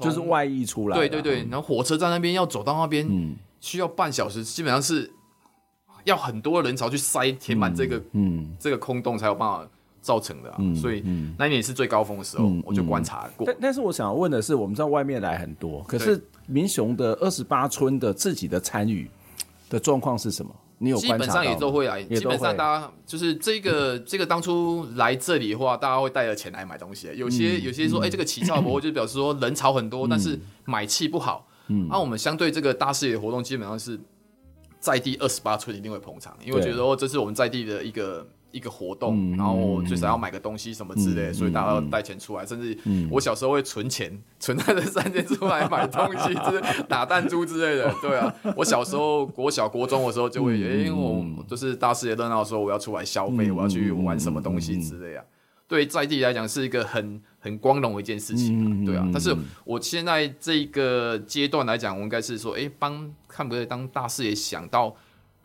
就是外溢出来，对对对，然后火车站那边要走到那边，嗯，需要半小时，基本上是。要很多人潮去塞填满这个，嗯，这个空洞才有办法造成的啊。所以那一年是最高峰的时候，我就观察过。但但是我想问的是，我们知道外面来很多，可是民雄的二十八村的自己的参与的状况是什么？你有观察到？基本上也都会来，基本上大家就是这个这个当初来这里的话，大家会带着钱来买东西。有些有些说，哎，这个起草博就表示说人潮很多，但是买气不好。嗯，那我们相对这个大视野活动，基本上是。在地二十八村一定会捧场，因为觉得哦这是我们在地的一个一个活动，然后最少要买个东西什么之类，所以大家要带钱出来，甚至我小时候会存钱，存在这三千出来买东西，就是打弹珠之类的。对啊，我小时候国小国中的时候就会，因为我就是大世界热闹的时候，我要出来消费，我要去玩什么东西之类啊。对在地来讲是一个很很光荣的一件事情，对啊。但是我现在这个阶段来讲，我应该是说，哎，帮看不对当大视野想到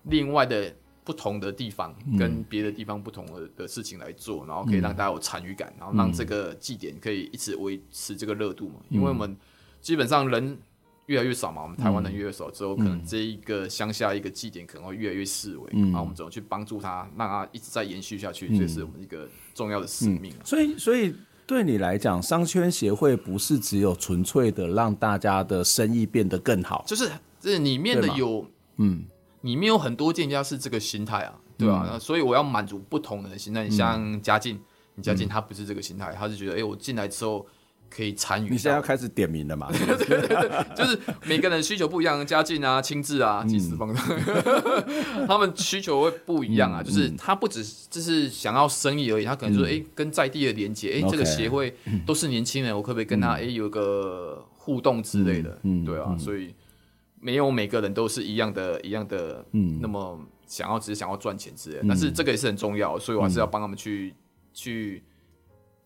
另外的不同的地方，跟别的地方不同的的事情来做，然后可以让大家有参与感，然后让这个祭典可以一直维持这个热度嘛。因为我们基本上人越来越少嘛，我们台湾人越来越少之后，可能这一个乡下一个祭典可能会越来越式微，然后我们怎么去帮助他，让他一直在延续下去，这是我们一个重要的使命。所以，所以对你来讲，商圈协会不是只有纯粹的让大家的生意变得更好，就是这里面的有嗯。里面有很多店家是这个心态啊，对吧？嗯、所以我要满足不同的心态。你像嘉靖，你嘉靖他不是这个心态，他是觉得，哎、欸，我进来之后可以参与。你现在要开始点名了嘛？<laughs> 对对对，就是每个人需求不一样，家境啊、亲自啊、几十方的，嗯、<laughs> 他们需求会不一样啊。就是他不只就是想要生意而已，他可能说，哎、欸，跟在地的连接，哎、欸，这个协会都是年轻人，我可不可以跟他，哎、欸，有一个互动之类的？嗯，对啊，所以。没有每个人都是一样的，一样的，嗯，那么想要只是想要赚钱之类但是这个也是很重要，所以我还是要帮他们去、嗯、去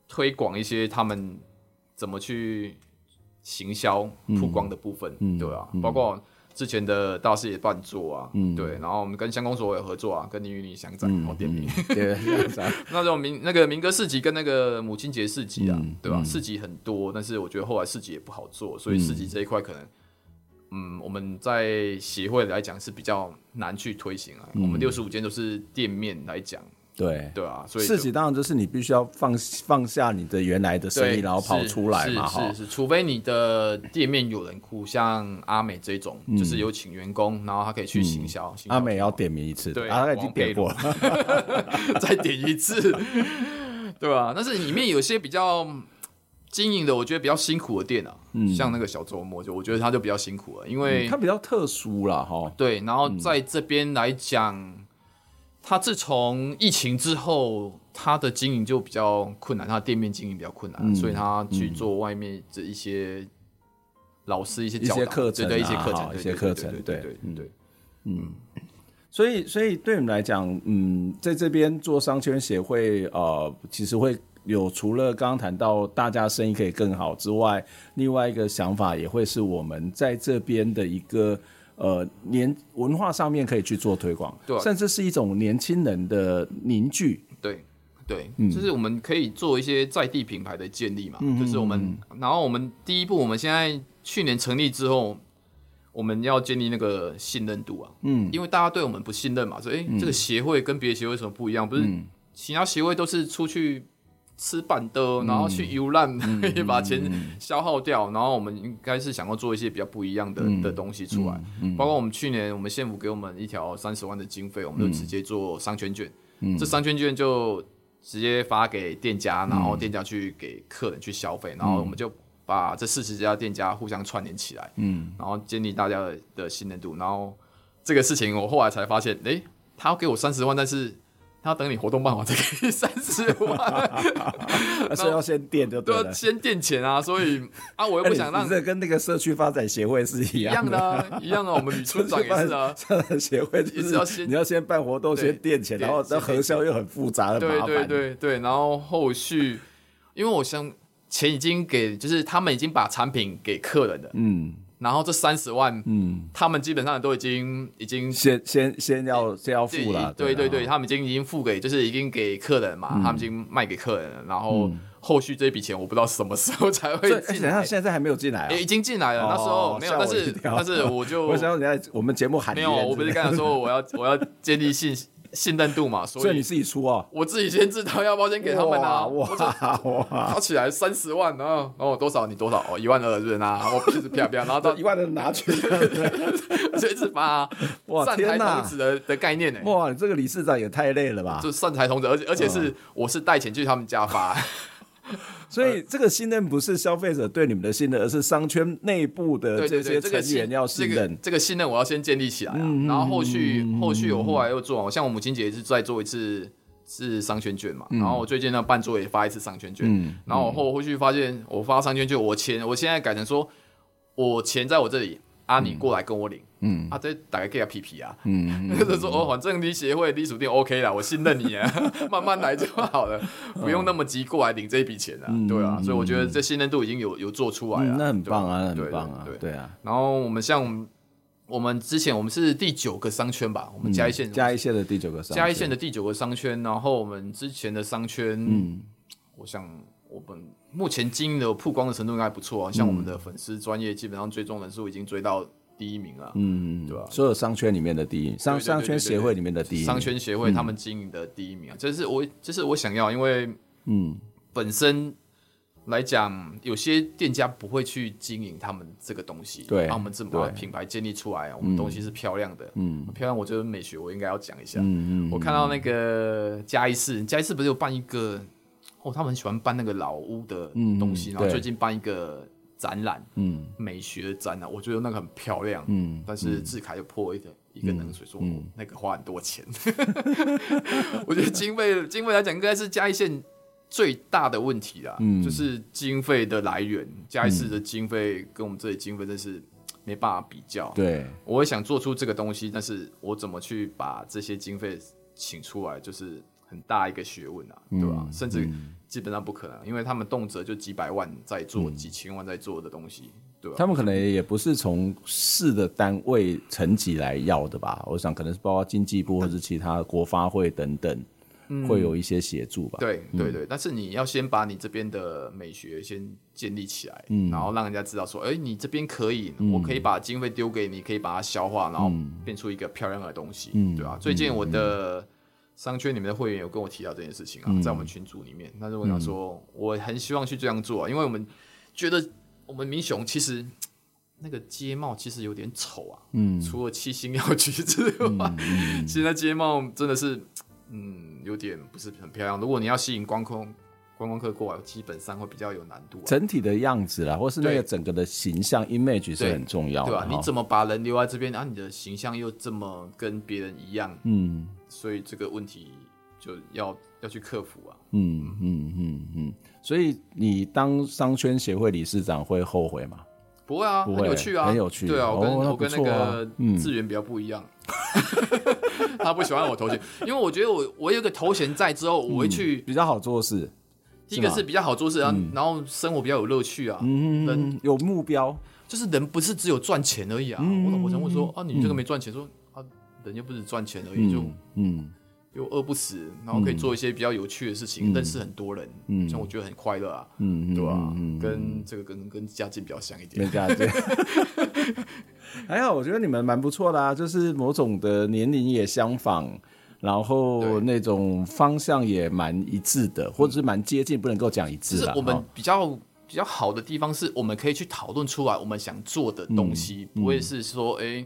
推广一些他们怎么去行销曝光的部分，嗯、对啊，嗯、包括之前的大视野办桌啊，嗯，对，然后我们跟相公所有合作啊，跟林云林乡长然后点名，对，<laughs> <laughs> 那种民那个民歌市集跟那个母亲节市集啊，嗯、对吧？嗯、市集很多，但是我觉得后来市集也不好做，所以市集这一块可能。嗯，我们在协会来讲是比较难去推行啊。嗯、我们六十五间都是店面来讲，对对啊，所以市集当然就是你必须要放放下你的原来的生意，然后跑出来嘛，是是是，除非你的店面有人哭，像阿美这种，嗯、就是有请员工，然后他可以去行销。嗯、行销阿美要点名一次，对，啊、他已经点过了，<laughs> 再点一次，对吧、啊？但是里面有些比较。经营的我觉得比较辛苦的店啊，嗯、像那个小周末就我觉得他就比较辛苦了，因为他、嗯、比较特殊了哈。对，然后在这边来讲，他、嗯、自从疫情之后，他的经营就比较困难，他的店面经营比较困难，嗯、所以他去做外面的一些老师一些教课程、啊，一些课程，一些课程，对对对，嗯。所以，所以对你们来讲，嗯，在这边做商圈协会，呃，其实会。有除了刚刚谈到大家生意可以更好之外，另外一个想法也会是我们在这边的一个呃年文化上面可以去做推广，对，甚至是一种年轻人的凝聚，对对，嗯、就是我们可以做一些在地品牌的建立嘛，嗯、就是我们，然后我们第一步，我们现在去年成立之后，我们要建立那个信任度啊，嗯，因为大家对我们不信任嘛，说哎，欸嗯、这个协会跟别的协会有什么不一样？不是其他协会都是出去。吃板的，然后去游览，<laughs> 也、嗯、把钱消耗掉。嗯、然后我们应该是想要做一些比较不一样的、嗯、的东西出来。包括我们去年，我们县府给我们一条三十万的经费，我们就直接做商圈券。嗯、这商圈券就直接发给店家，然后店家去给客人去消费。嗯、然后我们就把这四十家店家互相串联起来，嗯、然后建立大家的的信任度。然后这个事情我后来才发现，诶，他要给我三十万，但是。他等你活动办完再给你三十万，<laughs> 所以要先垫就对了，先垫钱啊！所以啊，我又不想让这跟那个社区发展协会是一样的，一样的。我们女村长也是啊，<laughs> 协会也是要先，你要先办活动，先垫钱，然后那核销又很复杂的麻烦。对对对对，然后后续，因为我想钱已经给，就是他们已经把产品给客人了，嗯。然后这三十万，嗯，他们基本上都已经已经先先先要先要付了，对对对，他们已经已经付给，就是已经给客人嘛，他们已经卖给客人了。然后后续这笔钱我不知道什么时候才会进来，现在还没有进来啊？已经进来了，那时候没有，但是但是我就 <laughs> 我想人家我们节目喊没有，我不是刚才说我要我要建立信心。信任度嘛，所以你自己出啊，我自己先知道要不要先给他们啊，哇哇，掏起来三十万，然后然后多少你多少哦，一万二是拿，我就是啪啪，然后到 <laughs> 一万二拿去，<laughs> 就一直发，哇，善财童子的的概念呢，哇，你这个理事长也太累了吧，就善财童子，而且而且是我是带钱去他们家发。<laughs> 所以这个信任不是消费者对你们的信任，而是商圈内部的这些成员要信任。这个这个信任我要先建立起来啊，然后后续后续我后来又做，像我母亲节也是再做一次是商圈券嘛，然后我最近呢办桌也发一次商圈券，然后我后后续发现我发商圈券，我钱我现在改成说我钱在我这里。啊，你过来跟我领，嗯，啊，这大概给他皮皮啊，嗯，就是说哦，反正你协会你属定 OK 了，我信任你啊，<laughs> 慢慢来就好了，不用那么急过来领这一笔钱啊，对啊，所以我觉得这信任度已经有有做出来了，那很棒啊，很棒啊，对。啊，然后我们像我们之前我们是第九个商圈吧，我们嘉义县嘉义县的第九个商嘉义县的第九个商圈，然后我们之前的商圈，嗯，我想我们目前经营的曝光的程度应该还不错啊，像我们的粉丝专业基本上追踪人数已经追到第一名了，嗯，对吧？所有商圈里面的第一，商商圈协会里面的第一，商圈协会他们经营的第一名啊，这是我这是我想要，因为嗯，本身。来讲，有些店家不会去经营他们这个东西，对，把我们这么把品牌建立出来啊，我们东西是漂亮的，嗯，漂亮。我觉得美学我应该要讲一下，嗯嗯。我看到那个嘉义市，嘉义市不是有办一个，哦，他们很喜欢搬那个老屋的东西，然后最近办一个展览，嗯，美学的展览，我觉得那个很漂亮，嗯，但是志凯就泼一个一个冷水，说嗯那个花很多钱，<laughs> 我觉得经费经费来讲，应该是嘉义县。最大的问题啊，嗯、就是经费的来源。嘉义市的经费跟我们这里经费真是没办法比较。对，我也想做出这个东西，但是我怎么去把这些经费请出来，就是很大一个学问啊，嗯、对吧？甚至基本上不可能，因为他们动辄就几百万在做，嗯、几千万在做的东西，对吧？他们可能也不是从市的单位层级来要的吧？我想可能是包括经济部或者其他国发会等等。会有一些协助吧？对对对，但是你要先把你这边的美学先建立起来，嗯，然后让人家知道说，哎，你这边可以，我可以把经费丢给你，可以把它消化，然后变出一个漂亮的东西，嗯，对吧？最近我的商圈里面的会员有跟我提到这件事情啊，在我们群组里面，但是我想说，我很希望去这样做，啊因为我们觉得我们民雄其实那个街貌其实有点丑啊，嗯，除了七星要局之外，<laughs> 其实那街貌真的是。嗯，有点不是很漂亮。如果你要吸引观光观光客过来，基本上会比较有难度。整体的样子啦，或是那个整个的形象 image 是很重要的，对吧？你怎么把人留在这边，然后你的形象又这么跟别人一样？嗯，所以这个问题就要要去克服啊。嗯嗯嗯嗯，所以你当商圈协会理事长会后悔吗？不会啊，很有趣啊，很有趣。对啊，我跟我跟那个志源比较不一样，<laughs> 他不喜欢我头衔，因为我觉得我我有个头衔在之后，我会去比较好做事。第一个是比较好做事，然后然后生活比较有乐趣啊，人有目标，就是人不是只有赚钱而已啊。我老婆常会说啊，你这个没赚钱，说啊，人又不是赚钱而已，就嗯。又饿不死，然后可以做一些比较有趣的事情，认识很多人，嗯，像我觉得很快乐啊，嗯，对吧？跟这个跟跟家境比较像一点，家境。<laughs> 还好，我觉得你们蛮不错的啊，就是某种的年龄也相仿，然后那种方向也蛮一致的，或者是蛮接近，不能够讲一致。就是我们比较比较好的地方是，我们可以去讨论出来我们想做的东西，不会是说哎。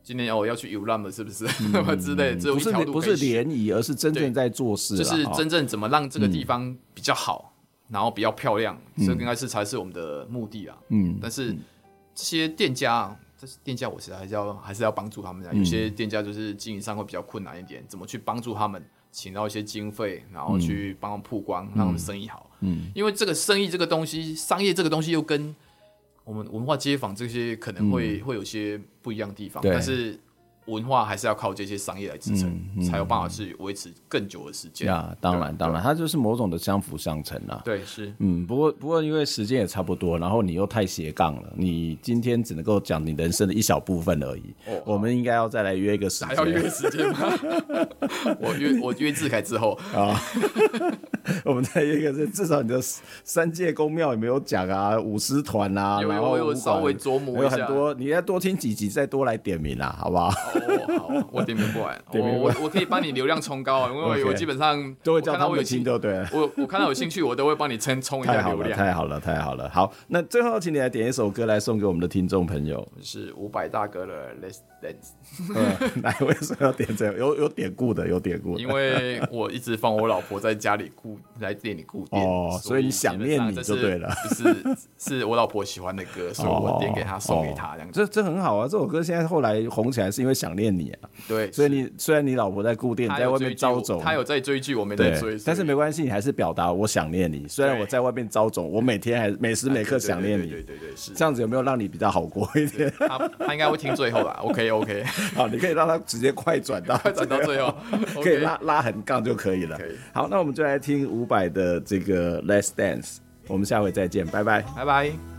今天要我要去游览了，是不是？嗯、<laughs> 之类，只有一条路不是不是联谊，而是真正在做事，就是真正怎么让这个地方比较好，嗯、然后比较漂亮，这应该是才是我们的目的啊。嗯，但是这些店家，这是店家，我实在还是要还是要帮助他们有些店家就是经营上会比较困难一点，怎么去帮助他们，请到一些经费，然后去帮他们曝光，嗯、让他们生意好。嗯，因为这个生意这个东西，商业这个东西又跟。我们文化街坊这些可能会、嗯、会有些不一样的地方，对但是。文化还是要靠这些商业来支撑，嗯嗯、才有办法去维持更久的时间。呀，当然，当然，它就是某种的相辅相成啊。对，是。嗯，不过，不过，因为时间也差不多，然后你又太斜杠了，你今天只能够讲你人生的一小部分而已。哦、我们应该要再来约一个时间。还要约时间吗？<laughs> 我约我约志凯之后啊，<laughs> 我们再约一个，至少你的三界宫庙有没有讲啊？舞狮团啊，有没有，然后稍微琢磨一下，有很多，你要多听几集，再多来点名啊，好不好？哦，好，我点名不完，<laughs> 我我我可以帮你流量冲高啊，<laughs> 因为我基本上都会叫他们听，对对？我我看到有兴趣，我都会帮你撑冲一下流量。太好了，太好了，好，那最后请你来点一首歌来送给我们的听众朋友，是伍佰大哥的《Let's Dance》。哪位说要点这个？有有典故的，有典故。因为我一直放我老婆在家里顾，在店里固定，哦，所以你想念你就对了。<laughs> 是是我老婆喜欢的歌，所以我点给她送给她这样。这这很好啊，这首歌现在后来红起来是因为想念你啊。对，所以你虽然你老婆在顾店，在外面招走，她有在追剧，我没在追，但是没关系，你还是表达我想念你。虽然我在外面招走，我每天还每时每刻想念你。对对对，是这样子，有没有让你比较好过一点？他他应该会听最后吧？<laughs> OK OK，好，你可以让他直接快转到 <laughs> 快转到最后，可以拉拉横杠就可以了。好，那我们就来听五百的这个 Less Dance，我们下回再见，拜拜，拜拜。